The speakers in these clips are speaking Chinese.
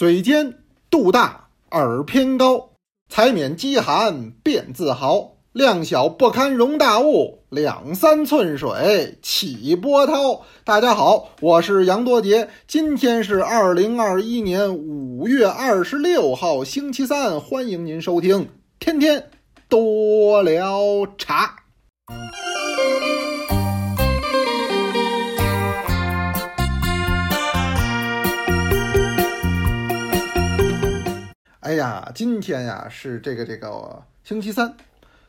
嘴尖肚大耳偏高，才免饥寒便自豪。量小不堪容大物，两三寸水起波涛。大家好，我是杨多杰，今天是二零二一年五月二十六号，星期三，欢迎您收听天天多聊茶。哎呀，今天呀是这个这个星期三。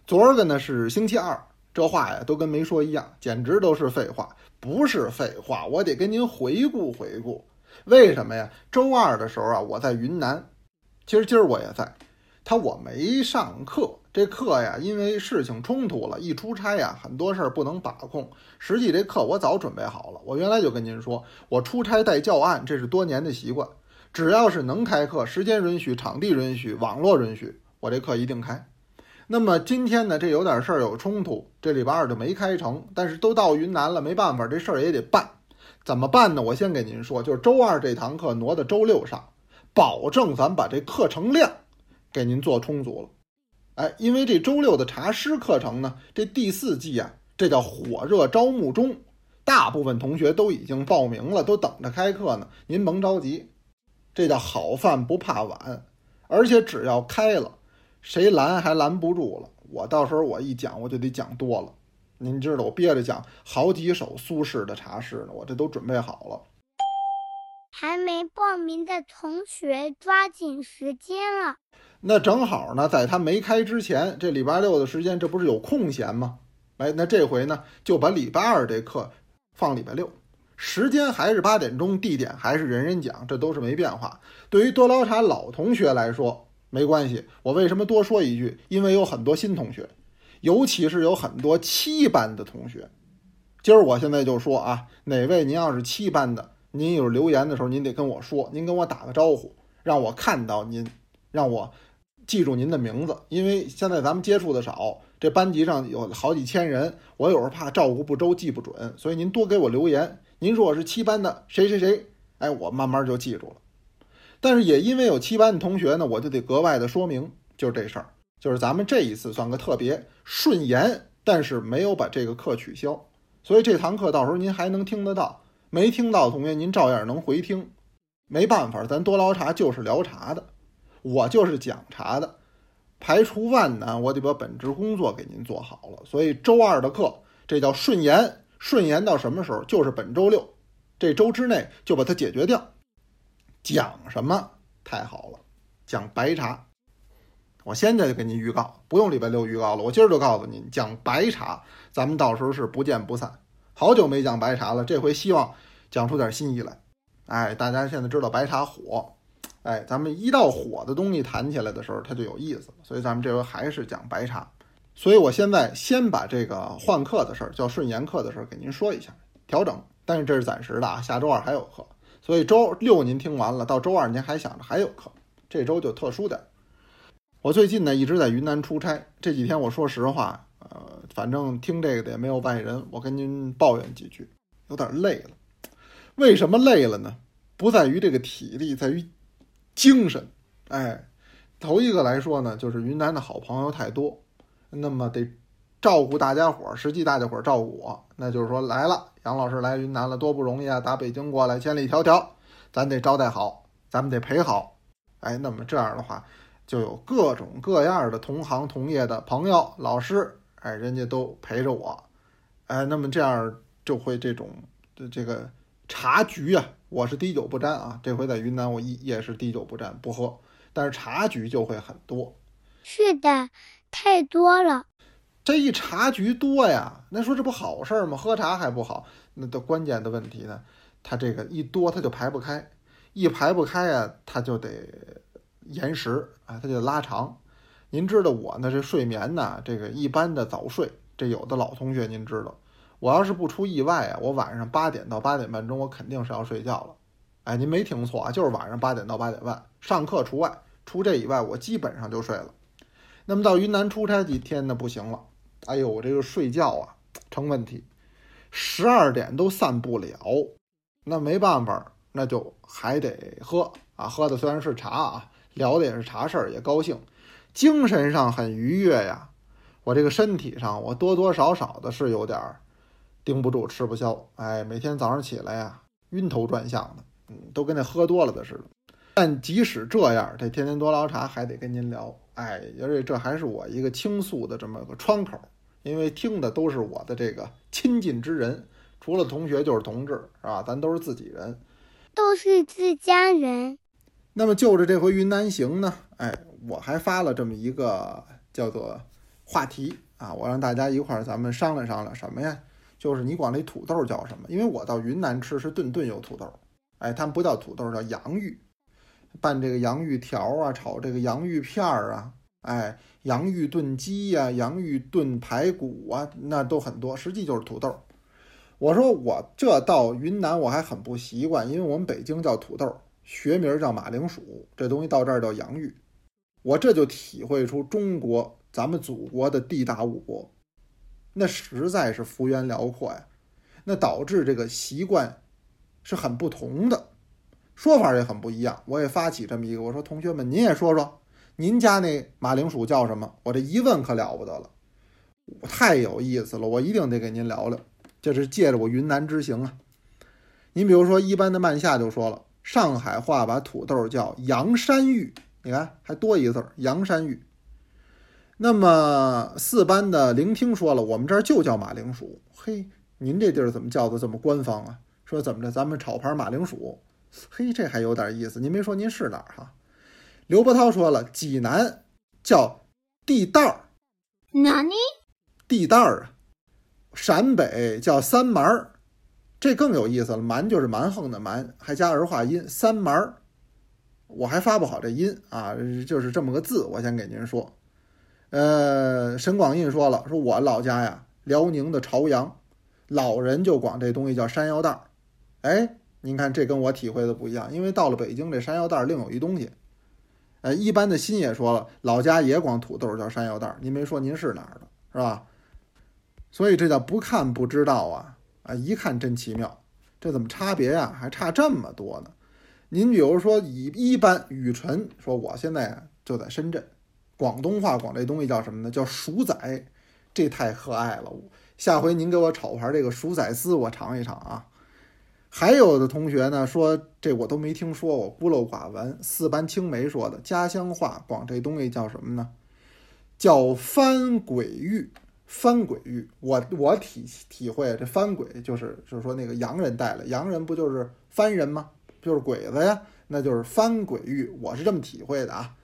昨儿个呢是星期二，这话呀都跟没说一样，简直都是废话。不是废话，我得跟您回顾回顾。为什么呀？周二的时候啊，我在云南，其实今儿我也在。他我没上课，这课呀，因为事情冲突了，一出差呀，很多事儿不能把控。实际这课我早准备好了，我原来就跟您说，我出差带教案，这是多年的习惯。只要是能开课，时间允许，场地允许，网络允许，我这课一定开。那么今天呢，这有点事儿有冲突，这礼拜二就没开成。但是都到云南了，没办法，这事儿也得办。怎么办呢？我先给您说，就是周二这堂课挪到周六上，保证咱把这课程量给您做充足了。哎，因为这周六的茶师课程呢，这第四季啊，这叫火热招募中，大部分同学都已经报名了，都等着开课呢。您甭着急，这叫好饭不怕晚，而且只要开了。谁拦还拦不住了？我到时候我一讲，我就得讲多了。您知道我憋着讲好几首苏轼的茶诗呢，我这都准备好了。还没报名的同学抓紧时间了。那正好呢，在他没开之前，这礼拜六的时间，这不是有空闲吗？哎，那这回呢，就把礼拜二这课放礼拜六，时间还是八点钟，地点还是人人讲，这都是没变化。对于多聊茶老同学来说。没关系，我为什么多说一句？因为有很多新同学，尤其是有很多七班的同学。今儿我现在就说啊，哪位您要是七班的，您有留言的时候，您得跟我说，您跟我打个招呼，让我看到您，让我记住您的名字。因为现在咱们接触的少，这班级上有好几千人，我有时候怕照顾不周，记不准，所以您多给我留言。您说我是七班的谁谁谁，哎，我慢慢就记住了。但是也因为有七班的同学呢，我就得格外的说明，就是这事儿，就是咱们这一次算个特别顺延，但是没有把这个课取消，所以这堂课到时候您还能听得到，没听到的同学您照样能回听。没办法，咱多聊茶就是聊茶的，我就是讲茶的，排除万难，我得把本职工作给您做好了。所以周二的课，这叫顺延，顺延到什么时候？就是本周六，这周之内就把它解决掉。讲什么太好了，讲白茶。我现在就给您预告，不用礼拜六预告了，我今儿就告诉您，讲白茶，咱们到时候是不见不散。好久没讲白茶了，这回希望讲出点新意来。哎，大家现在知道白茶火，哎，咱们一到火的东西谈起来的时候，它就有意思了。所以咱们这回还是讲白茶。所以我现在先把这个换课的事儿，叫顺延课的事儿给您说一下，调整。但是这是暂时的啊，下周二还有课。所以周六您听完了，到周二您还想着还有课，这周就特殊点。我最近呢一直在云南出差，这几天我说实话，呃，反正听这个的也没有外人，我跟您抱怨几句，有点累了。为什么累了呢？不在于这个体力，在于精神。哎，头一个来说呢，就是云南的好朋友太多，那么得照顾大家伙儿，实际大家伙儿照顾我，那就是说来了。杨老师来云南了，多不容易啊！打北京过来，千里迢迢，咱得招待好，咱们得陪好。哎，那么这样的话，就有各种各样的同行同业的朋友、老师，哎，人家都陪着我。哎，那么这样就会这种的这个茶局啊，我是滴酒不沾啊。这回在云南，我一也是滴酒不沾，不喝，但是茶局就会很多。是的，太多了。这一茶局多呀，那说这不好事儿吗？喝茶还不好，那的关键的问题呢？它这个一多，它就排不开，一排不开啊，它就得延时啊，它就拉长。您知道我呢，这睡眠呢，这个一般的早睡，这有的老同学您知道，我要是不出意外啊，我晚上八点到八点半钟，我肯定是要睡觉了。哎，您没听错啊，就是晚上八点到八点半，上课除外，除这以外，我基本上就睡了。那么到云南出差几天呢，不行了。哎呦，我这个睡觉啊成问题，十二点都散不了，那没办法，那就还得喝啊，喝的虽然是茶啊，聊的也是茶事儿，也高兴，精神上很愉悦呀。我这个身体上，我多多少少的是有点儿顶不住，吃不消。哎，每天早上起来呀，晕头转向的，嗯，都跟那喝多了的似的。但即使这样，这天天多聊茶还得跟您聊。哎，而且这还是我一个倾诉的这么个窗口，因为听的都是我的这个亲近之人，除了同学就是同志，是吧？咱都是自己人，都是自家人。那么就着这回云南行呢，哎，我还发了这么一个叫做话题啊，我让大家一块儿咱们商量商量什么呀？就是你管那土豆叫什么？因为我到云南吃是顿顿有土豆，哎，他们不叫土豆，叫洋芋。拌这个洋芋条啊，炒这个洋芋片儿啊，哎，洋芋炖鸡呀，洋芋炖排骨啊，那都很多，实际就是土豆。我说我这到云南我还很不习惯，因为我们北京叫土豆，学名叫马铃薯，这东西到这儿叫洋芋。我这就体会出中国咱们祖国的地大物博，那实在是幅员辽阔呀，那导致这个习惯是很不同的。说法也很不一样，我也发起这么一个，我说同学们，您也说说，您家那马铃薯叫什么？我这一问可了不得了，太有意思了，我一定得给您聊聊。这是借着我云南之行啊。您比如说，一般的慢下就说了，上海话把土豆叫洋山芋，你看还多一个字儿，洋山芋。那么四班的聆听说了，我们这儿就叫马铃薯。嘿，您这地儿怎么叫的这么官方啊？说怎么着，咱们炒盘马铃薯。嘿，这还有点意思。您没说您是哪儿哈？刘伯涛说了，济南叫地道儿，哪里？地道儿啊。陕北叫三蛮儿，这更有意思了。蛮就是蛮横的蛮，还加儿化音，三蛮儿。我还发不好这音啊，就是这么个字。我先给您说，呃，沈广印说了，说我老家呀，辽宁的朝阳，老人就管这东西叫山药蛋儿。哎。您看，这跟我体会的不一样，因为到了北京，这山药蛋儿另有一东西。呃，一般的新也说了，老家也管土豆叫山药蛋儿，您没说您是哪儿的，是吧？所以这叫不看不知道啊，啊，一看真奇妙，这怎么差别呀？还差这么多呢？您比如说，以一般雨辰说，我现在就在深圳，广东话管这东西叫什么呢？叫薯仔，这太可爱了。下回您给我炒盘这个薯仔丝，我尝一尝啊。还有的同学呢说，这我都没听说过，孤陋寡闻。四班青梅说的家乡话，管这东西叫什么呢？叫番鬼玉。番鬼玉，我我体体会，这番鬼就是就是说那个洋人带来，洋人不就是番人吗？就是鬼子呀，那就是番鬼玉。我是这么体会的啊，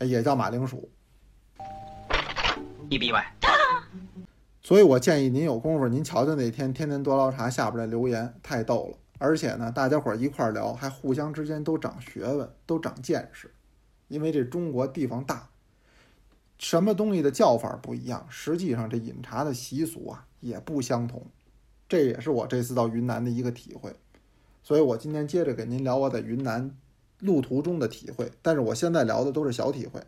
也叫马铃薯。一比一百。所以我建议您有功夫，您瞧瞧那天天天多捞茶下边的留言，太逗了。而且呢，大家伙儿一块儿聊，还互相之间都长学问，都长见识。因为这中国地方大，什么东西的叫法不一样，实际上这饮茶的习俗啊也不相同。这也是我这次到云南的一个体会。所以我今天接着给您聊我在云南路途中的体会。但是我现在聊的都是小体会，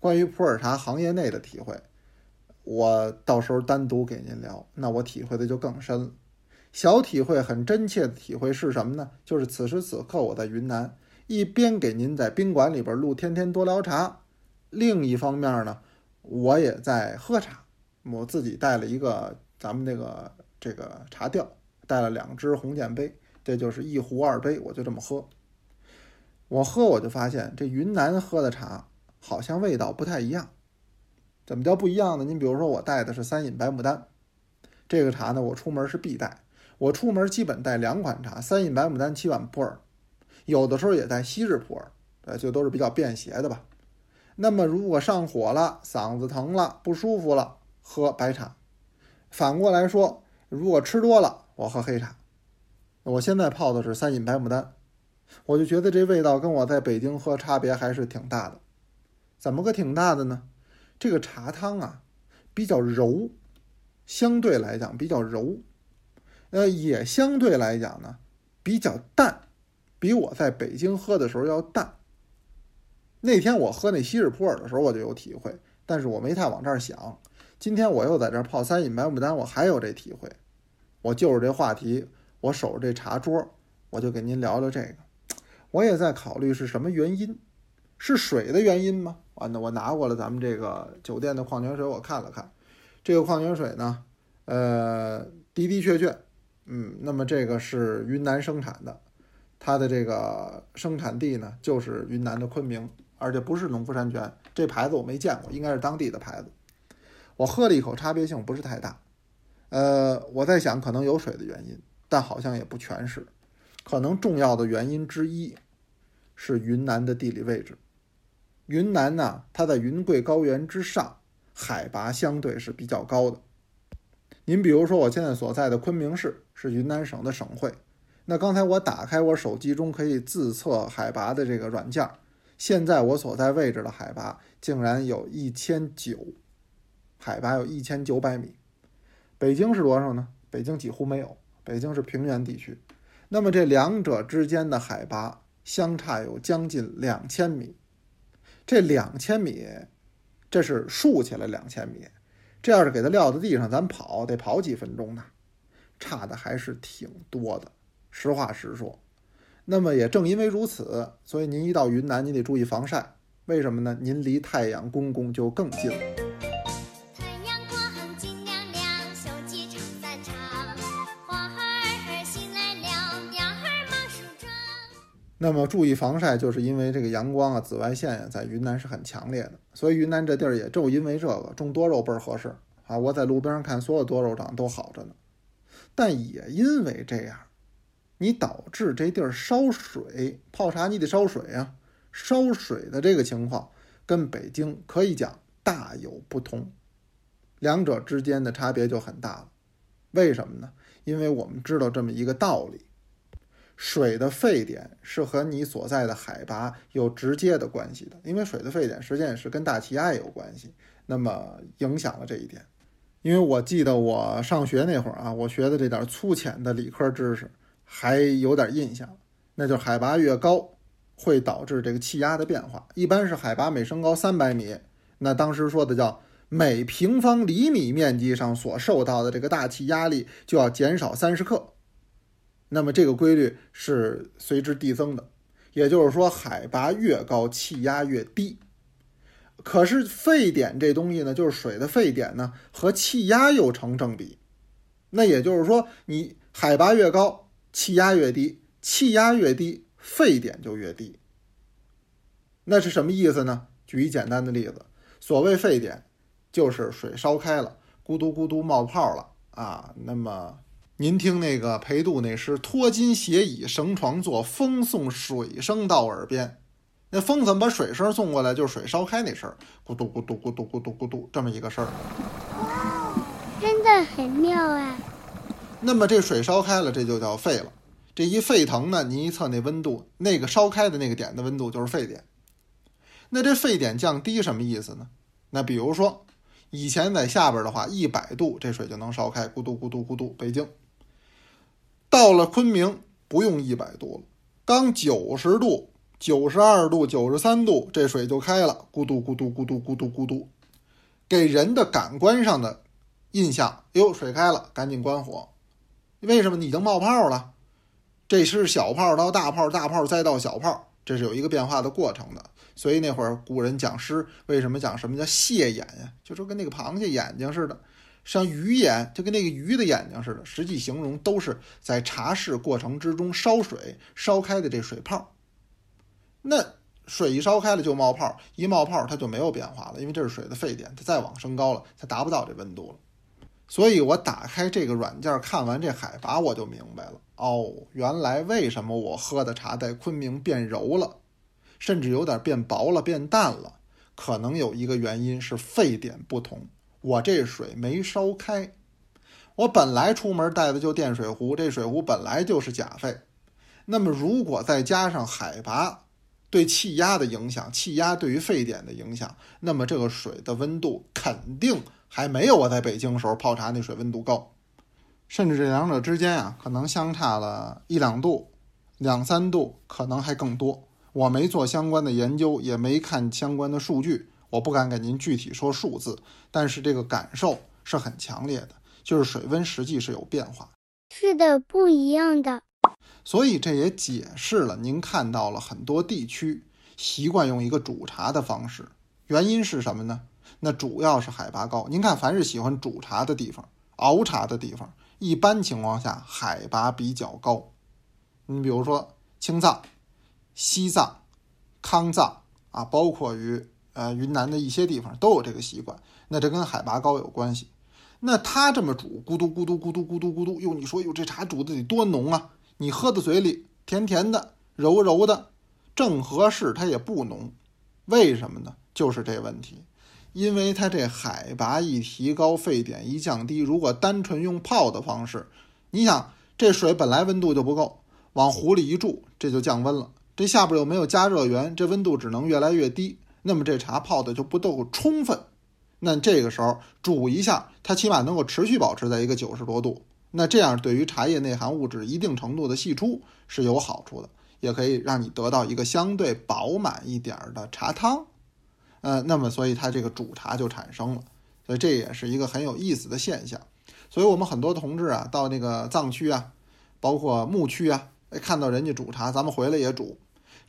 关于普洱茶行业内的体会，我到时候单独给您聊，那我体会的就更深了。小体会很真切的体会是什么呢？就是此时此刻我在云南，一边给您在宾馆里边录《天天多聊茶》，另一方面呢，我也在喝茶。我自己带了一个咱们那个这个茶吊，带了两只红剑杯，这就是一壶二杯，我就这么喝。我喝我就发现这云南喝的茶好像味道不太一样。怎么叫不一样呢？您比如说我带的是三饮白牡丹，这个茶呢，我出门是必带。我出门基本带两款茶，三饮白牡丹，七碗普洱，有的时候也带西日普洱，呃，就都是比较便携的吧。那么如果上火了、嗓子疼了、不舒服了，喝白茶；反过来说，如果吃多了，我喝黑茶。我现在泡的是三饮白牡丹，我就觉得这味道跟我在北京喝差别还是挺大的。怎么个挺大的呢？这个茶汤啊，比较柔，相对来讲比较柔。呃，也相对来讲呢，比较淡，比我在北京喝的时候要淡。那天我喝那西日普洱的时候，我就有体会，但是我没太往这儿想。今天我又在这儿泡三饮白牡丹，我还有这体会。我就是这话题，我守着这茶桌，我就给您聊聊这个。我也在考虑是什么原因，是水的原因吗？啊，那我拿过了咱们这个酒店的矿泉水，我看了看，这个矿泉水呢，呃，的的确确，嗯，那么这个是云南生产的，它的这个生产地呢就是云南的昆明，而且不是农夫山泉，这牌子我没见过，应该是当地的牌子。我喝了一口，差别性不是太大。呃，我在想，可能有水的原因，但好像也不全是。可能重要的原因之一是云南的地理位置。云南呢，它在云贵高原之上，海拔相对是比较高的。您比如说，我现在所在的昆明市是云南省的省会。那刚才我打开我手机中可以自测海拔的这个软件，现在我所在位置的海拔竟然有一千九，海拔有一千九百米。北京是多少呢？北京几乎没有，北京是平原地区。那么这两者之间的海拔相差有将近两千米，这两千米，这是竖起来两千米，这要是给它撂在地上，咱跑得跑几分钟呢？差的还是挺多的，实话实说。那么也正因为如此，所以您一到云南，您得注意防晒。为什么呢？您离太阳公公就更近了。那么注意防晒，就是因为这个阳光啊，紫外线呀，在云南是很强烈的，所以云南这地儿也就因为这个种多肉倍儿合适啊。我在路边上看，所有多肉长都好着呢。但也因为这样，你导致这地儿烧水泡茶，你得烧水啊，烧水的这个情况跟北京可以讲大有不同，两者之间的差别就很大了。为什么呢？因为我们知道这么一个道理。水的沸点是和你所在的海拔有直接的关系的，因为水的沸点实际上也是跟大气压有关系，那么影响了这一点。因为我记得我上学那会儿啊，我学的这点粗浅的理科知识还有点印象，那就是海拔越高会导致这个气压的变化，一般是海拔每升高三百米，那当时说的叫每平方厘米面积上所受到的这个大气压力就要减少三十克。那么这个规律是随之递增的，也就是说，海拔越高，气压越低。可是沸点这东西呢，就是水的沸点呢和气压又成正比。那也就是说，你海拔越高，气压越低，气压越低，沸点就越低。那是什么意思呢？举一简单的例子，所谓沸点，就是水烧开了，咕嘟咕嘟冒泡了啊。那么您听那个裴度那诗：“脱金携倚绳床坐，风送水声到耳边。”那风怎么把水声送过来？就是水烧开那声，咕嘟咕嘟咕嘟咕嘟咕嘟，这么一个声儿。哇，真的很妙啊！那么这水烧开了，这就叫沸了。这一沸腾呢，您一测那温度，那个烧开的那个点的温度就是沸点。那这沸点降低什么意思呢？那比如说以前在下边的话，一百度这水就能烧开，咕嘟咕嘟咕嘟。北京。到了昆明不用一百度了，刚九十度、九十二度、九十三度，这水就开了，咕嘟咕嘟咕嘟咕嘟咕嘟，给人的感官上的印象，哟，水开了，赶紧关火。为什么？已经冒泡了，这是小泡到大泡，大泡再到小泡，这是有一个变化的过程的。所以那会儿古人讲诗，为什么讲什么叫蟹眼呀？就说跟那个螃蟹眼睛似的。像鱼眼，就跟那个鱼的眼睛似的，实际形容都是在茶室过程之中烧水烧开的这水泡。那水一烧开了就冒泡，一冒泡它就没有变化了，因为这是水的沸点，它再往升高了，它达不到这温度了。所以我打开这个软件看完这海拔，我就明白了，哦，原来为什么我喝的茶在昆明变柔了，甚至有点变薄了、变淡了，可能有一个原因是沸点不同。我这水没烧开，我本来出门带的就电水壶，这水壶本来就是假沸。那么如果再加上海拔对气压的影响，气压对于沸点的影响，那么这个水的温度肯定还没有我在北京时候泡茶那水温度高，甚至这两者之间啊，可能相差了一两度、两三度，可能还更多。我没做相关的研究，也没看相关的数据。我不敢给您具体说数字，但是这个感受是很强烈的，就是水温实际是有变化，是的，不一样的。所以这也解释了您看到了很多地区习惯用一个煮茶的方式，原因是什么呢？那主要是海拔高。您看，凡是喜欢煮茶的地方、熬茶的地方，一般情况下海拔比较高。你比如说青藏、西藏、康藏啊，包括于呃云南的一些地方都有这个习惯。那这跟海拔高有关系。那他这么煮，咕嘟咕嘟咕嘟咕嘟咕嘟，哟，你说哟，这茶煮的得多浓啊！你喝到嘴里甜甜的、柔柔的，正合适，它也不浓。为什么呢？就是这问题，因为它这海拔一提高，沸点一降低，如果单纯用泡的方式，你想这水本来温度就不够，往壶里一注，这就降温了。这下边又没有加热源，这温度只能越来越低，那么这茶泡的就不够充分。那这个时候煮一下，它起码能够持续保持在一个九十多度。那这样对于茶叶内含物质一定程度的析出是有好处的，也可以让你得到一个相对饱满一点的茶汤。呃，那么所以它这个煮茶就产生了，所以这也是一个很有意思的现象。所以我们很多同志啊，到那个藏区啊，包括牧区啊，哎，看到人家煮茶，咱们回来也煮。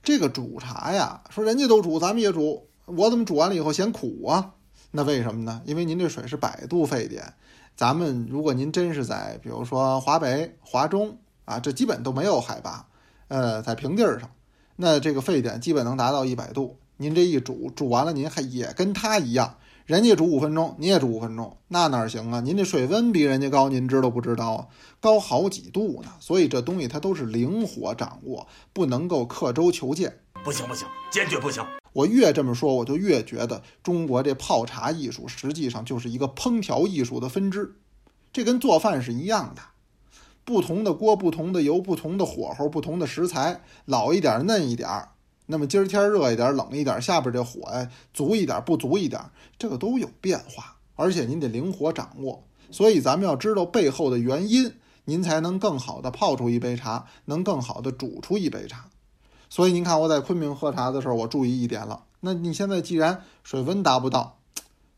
这个煮茶呀，说人家都煮，咱们也煮，我怎么煮完了以后嫌苦啊？那为什么呢？因为您这水是百度沸点，咱们如果您真是在比如说华北、华中啊，这基本都没有海拔，呃，在平地上，那这个沸点基本能达到一百度。您这一煮，煮完了您还也跟它一样，人家煮五分钟，你也煮五分钟，那哪行啊？您这水温比人家高，您知道不知道啊？高好几度呢。所以这东西它都是灵活掌握，不能够刻舟求剑。不行不行，坚决不行。我越这么说，我就越觉得中国这泡茶艺术实际上就是一个烹调艺术的分支，这跟做饭是一样的。不同的锅、不同的油、不同的火候、不同的食材，老一点、嫩一点儿，那么今儿天热一点、冷一点，下边这火呀足一点、不足一点，这个都有变化，而且您得灵活掌握。所以咱们要知道背后的原因，您才能更好的泡出一杯茶，能更好的煮出一杯茶。所以您看，我在昆明喝茶的时候，我注意一点了。那你现在既然水温达不到，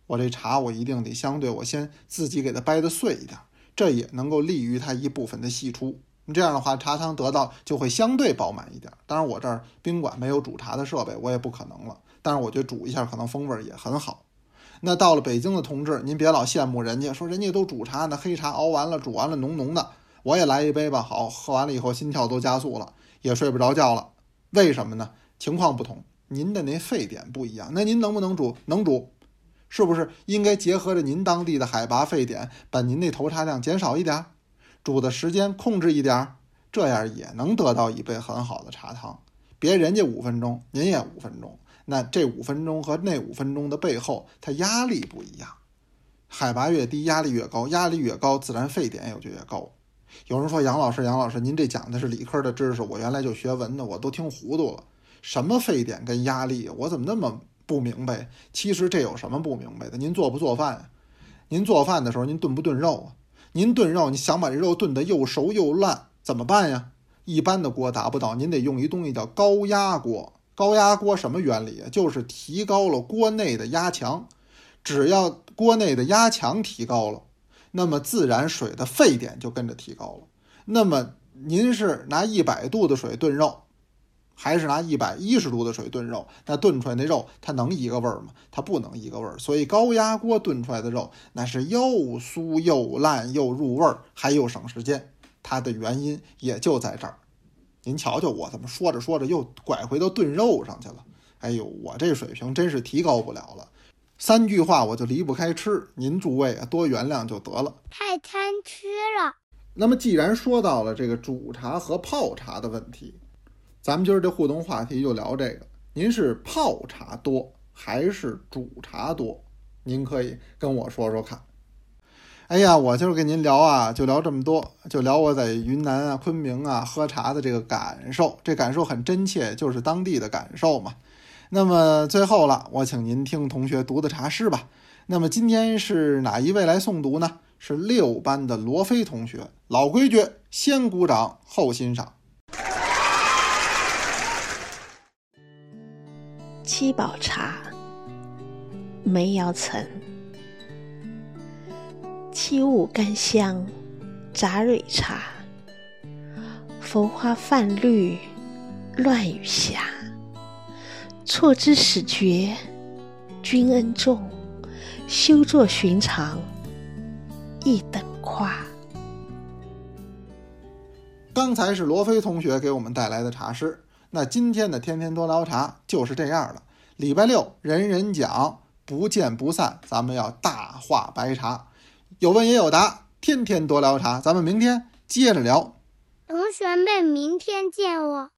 我这茶我一定得相对我先自己给它掰的碎一点，这也能够利于它一部分的析出。这样的话，茶汤得到就会相对饱满一点。当然，我这儿宾馆没有煮茶的设备，我也不可能了。但是我觉得煮一下可能风味也很好。那到了北京的同志，您别老羡慕人家，说人家都煮茶呢，黑茶熬完了、煮完了浓浓的，我也来一杯吧。好，喝完了以后心跳都加速了，也睡不着觉了。为什么呢？情况不同，您的那沸点不一样。那您能不能煮？能煮，是不是应该结合着您当地的海拔沸点，把您那投茶量减少一点，煮的时间控制一点，这样也能得到一杯很好的茶汤。别人家五分钟，您也五分钟，那这五分钟和那五分钟的背后，它压力不一样。海拔越低，压力越高，压力越高，自然沸点也就越高。有人说杨老师，杨老师，您这讲的是理科的知识，我原来就学文的，我都听糊涂了。什么沸点跟压力，我怎么那么不明白？其实这有什么不明白的？您做不做饭？您做饭的时候，您炖不炖肉啊？您炖肉，你想把这肉炖得又熟又烂，怎么办呀？一般的锅达不到，您得用一东西叫高压锅。高压锅什么原理？就是提高了锅内的压强，只要锅内的压强提高了。那么自然水的沸点就跟着提高了。那么您是拿一百度的水炖肉，还是拿一百一十度的水炖肉？那炖出来那肉它能一个味儿吗？它不能一个味儿。所以高压锅炖出来的肉那是又酥又烂又入味儿，还又省时间。它的原因也就在这儿。您瞧瞧我怎么说着说着又拐回到炖肉上去了。哎呦，我这水平真是提高不了了。三句话我就离不开吃，您诸位啊多原谅就得了。太贪吃了。那么既然说到了这个煮茶和泡茶的问题，咱们今儿这互动话题就聊这个。您是泡茶多还是煮茶多？您可以跟我说说看。哎呀，我今儿跟您聊啊，就聊这么多，就聊我在云南啊、昆明啊喝茶的这个感受。这感受很真切，就是当地的感受嘛。那么最后了，我请您听同学读的茶诗吧。那么今天是哪一位来诵读呢？是六班的罗飞同学。老规矩，先鼓掌后欣赏。七宝茶，梅尧岑。七物甘香，杂蕊茶。风花泛绿，乱雨霞。错之始觉，君恩重，休作寻常，一等夸。刚才是罗非同学给我们带来的茶诗，那今天的天天多聊茶就是这样了。礼拜六人人讲，不见不散，咱们要大话白茶，有问也有答，天天多聊茶，咱们明天接着聊。同学们，明天见哦。